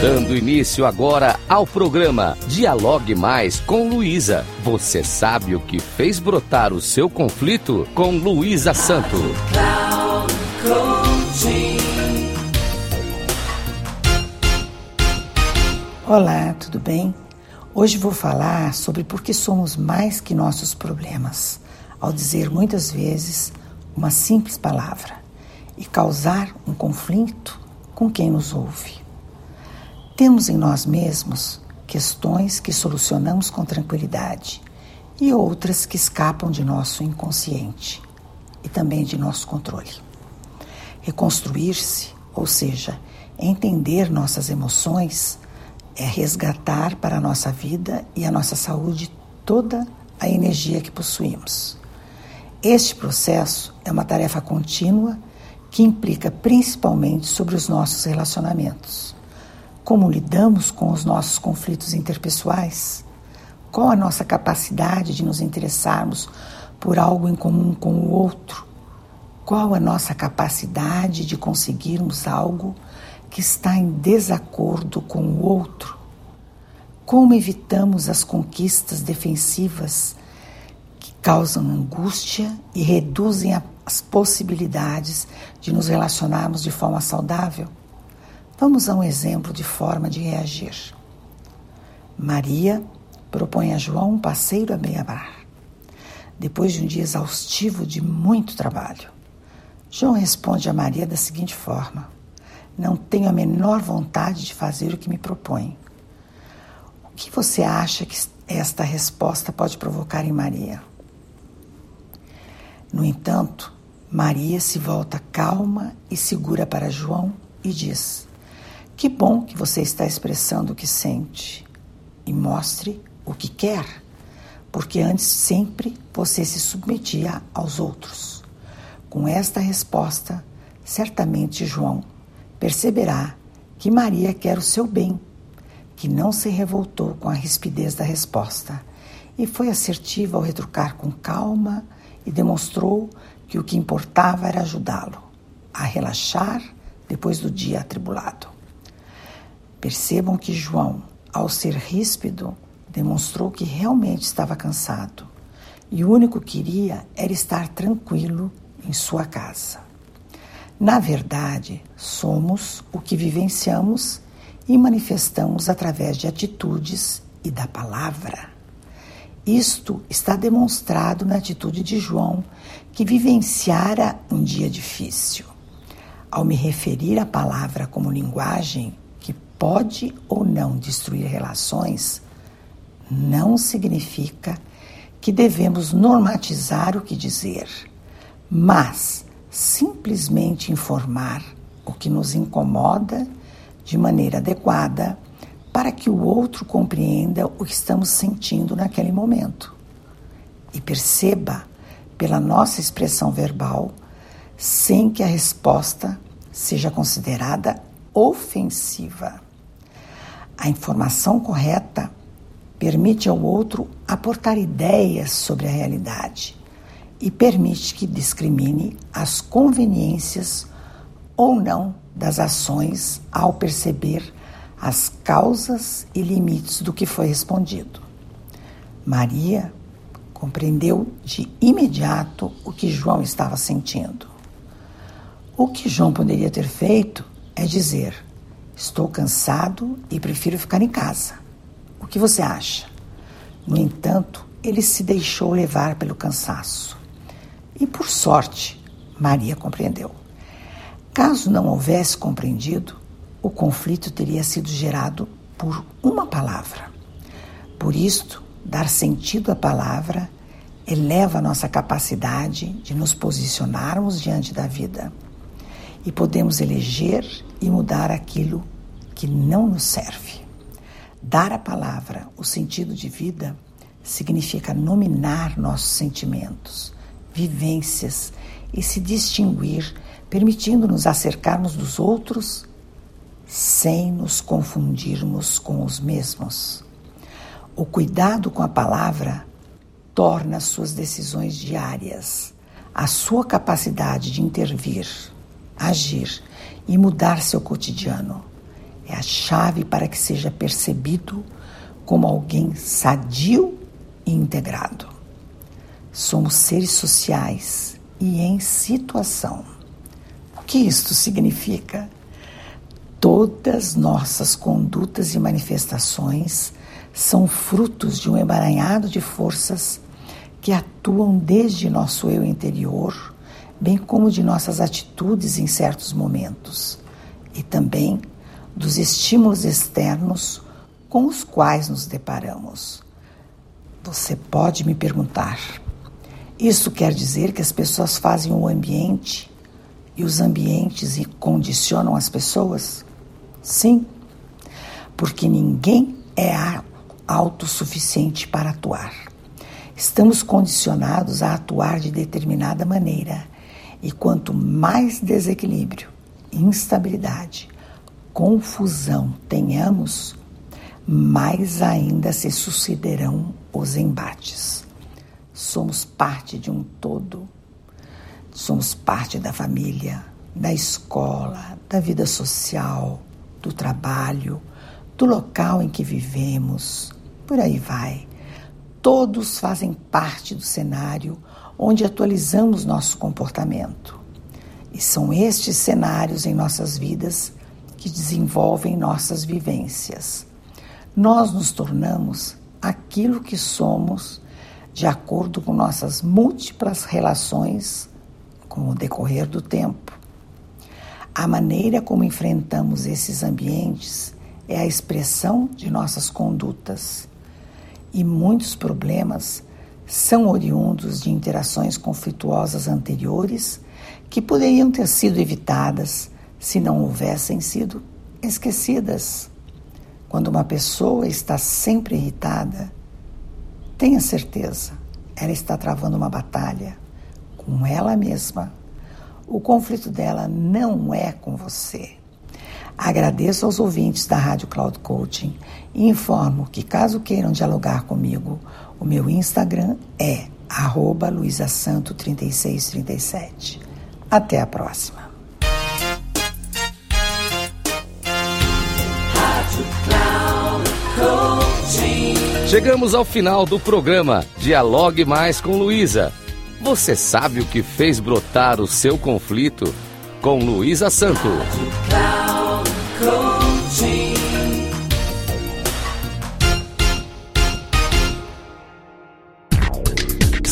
Dando início agora ao programa Dialogue Mais com Luísa. Você sabe o que fez brotar o seu conflito com Luísa Santo. Olá, tudo bem? Hoje vou falar sobre por que somos mais que nossos problemas, ao dizer muitas vezes uma simples palavra e causar um conflito com quem nos ouve. Temos em nós mesmos questões que solucionamos com tranquilidade e outras que escapam de nosso inconsciente e também de nosso controle. Reconstruir-se, ou seja, entender nossas emoções, é resgatar para a nossa vida e a nossa saúde toda a energia que possuímos. Este processo é uma tarefa contínua que implica principalmente sobre os nossos relacionamentos como lidamos com os nossos conflitos interpessoais? Qual a nossa capacidade de nos interessarmos por algo em comum com o outro? Qual a nossa capacidade de conseguirmos algo que está em desacordo com o outro? Como evitamos as conquistas defensivas que causam angústia e reduzem as possibilidades de nos relacionarmos de forma saudável? Vamos a um exemplo de forma de reagir. Maria propõe a João um passeio a beira-mar. Depois de um dia exaustivo de muito trabalho, João responde a Maria da seguinte forma: Não tenho a menor vontade de fazer o que me propõe. O que você acha que esta resposta pode provocar em Maria? No entanto, Maria se volta calma e segura para João e diz: que bom que você está expressando o que sente e mostre o que quer, porque antes sempre você se submetia aos outros. Com esta resposta, certamente João perceberá que Maria quer o seu bem, que não se revoltou com a rispidez da resposta e foi assertiva ao retrucar com calma e demonstrou que o que importava era ajudá-lo a relaxar depois do dia atribulado. Percebam que João, ao ser ríspido, demonstrou que realmente estava cansado e o único que queria era estar tranquilo em sua casa. Na verdade, somos o que vivenciamos e manifestamos através de atitudes e da palavra. Isto está demonstrado na atitude de João, que vivenciara um dia difícil. Ao me referir à palavra como linguagem, pode ou não destruir relações, não significa que devemos normatizar o que dizer, mas simplesmente informar o que nos incomoda de maneira adequada para que o outro compreenda o que estamos sentindo naquele momento e perceba pela nossa expressão verbal sem que a resposta seja considerada ofensiva. A informação correta permite ao outro aportar ideias sobre a realidade e permite que discrimine as conveniências ou não das ações ao perceber as causas e limites do que foi respondido. Maria compreendeu de imediato o que João estava sentindo. O que João poderia ter feito é dizer: Estou cansado e prefiro ficar em casa. O que você acha? No entanto, ele se deixou levar pelo cansaço. E por sorte, Maria compreendeu. Caso não houvesse compreendido, o conflito teria sido gerado por uma palavra. Por isto, dar sentido à palavra eleva a nossa capacidade de nos posicionarmos diante da vida e podemos eleger e mudar aquilo que não nos serve. Dar à palavra o sentido de vida significa nominar nossos sentimentos, vivências e se distinguir, permitindo-nos acercarmos dos outros sem nos confundirmos com os mesmos. O cuidado com a palavra torna suas decisões diárias, a sua capacidade de intervir agir e mudar seu cotidiano. é a chave para que seja percebido como alguém sadio e integrado. Somos seres sociais e em situação. O que isto significa? Todas nossas condutas e manifestações são frutos de um emaranhado de forças que atuam desde nosso eu interior, bem como de nossas atitudes em certos momentos, e também dos estímulos externos com os quais nos deparamos. Você pode me perguntar: isso quer dizer que as pessoas fazem o ambiente e os ambientes condicionam as pessoas? Sim, porque ninguém é autossuficiente para atuar. Estamos condicionados a atuar de determinada maneira, e quanto mais desequilíbrio, instabilidade, confusão tenhamos, mais ainda se sucederão os embates. Somos parte de um todo, somos parte da família, da escola, da vida social, do trabalho, do local em que vivemos, por aí vai. Todos fazem parte do cenário onde atualizamos nosso comportamento. E são estes cenários em nossas vidas que desenvolvem nossas vivências. Nós nos tornamos aquilo que somos de acordo com nossas múltiplas relações com o decorrer do tempo. A maneira como enfrentamos esses ambientes é a expressão de nossas condutas. E muitos problemas são oriundos de interações conflituosas anteriores que poderiam ter sido evitadas se não houvessem sido esquecidas. Quando uma pessoa está sempre irritada, tenha certeza, ela está travando uma batalha com ela mesma. O conflito dela não é com você. Agradeço aos ouvintes da Rádio Cloud Coaching e informo que, caso queiram dialogar comigo, o meu Instagram é luisasanto3637. Até a próxima. Chegamos ao final do programa Dialogue Mais com Luísa. Você sabe o que fez brotar o seu conflito? Com Luísa Santo.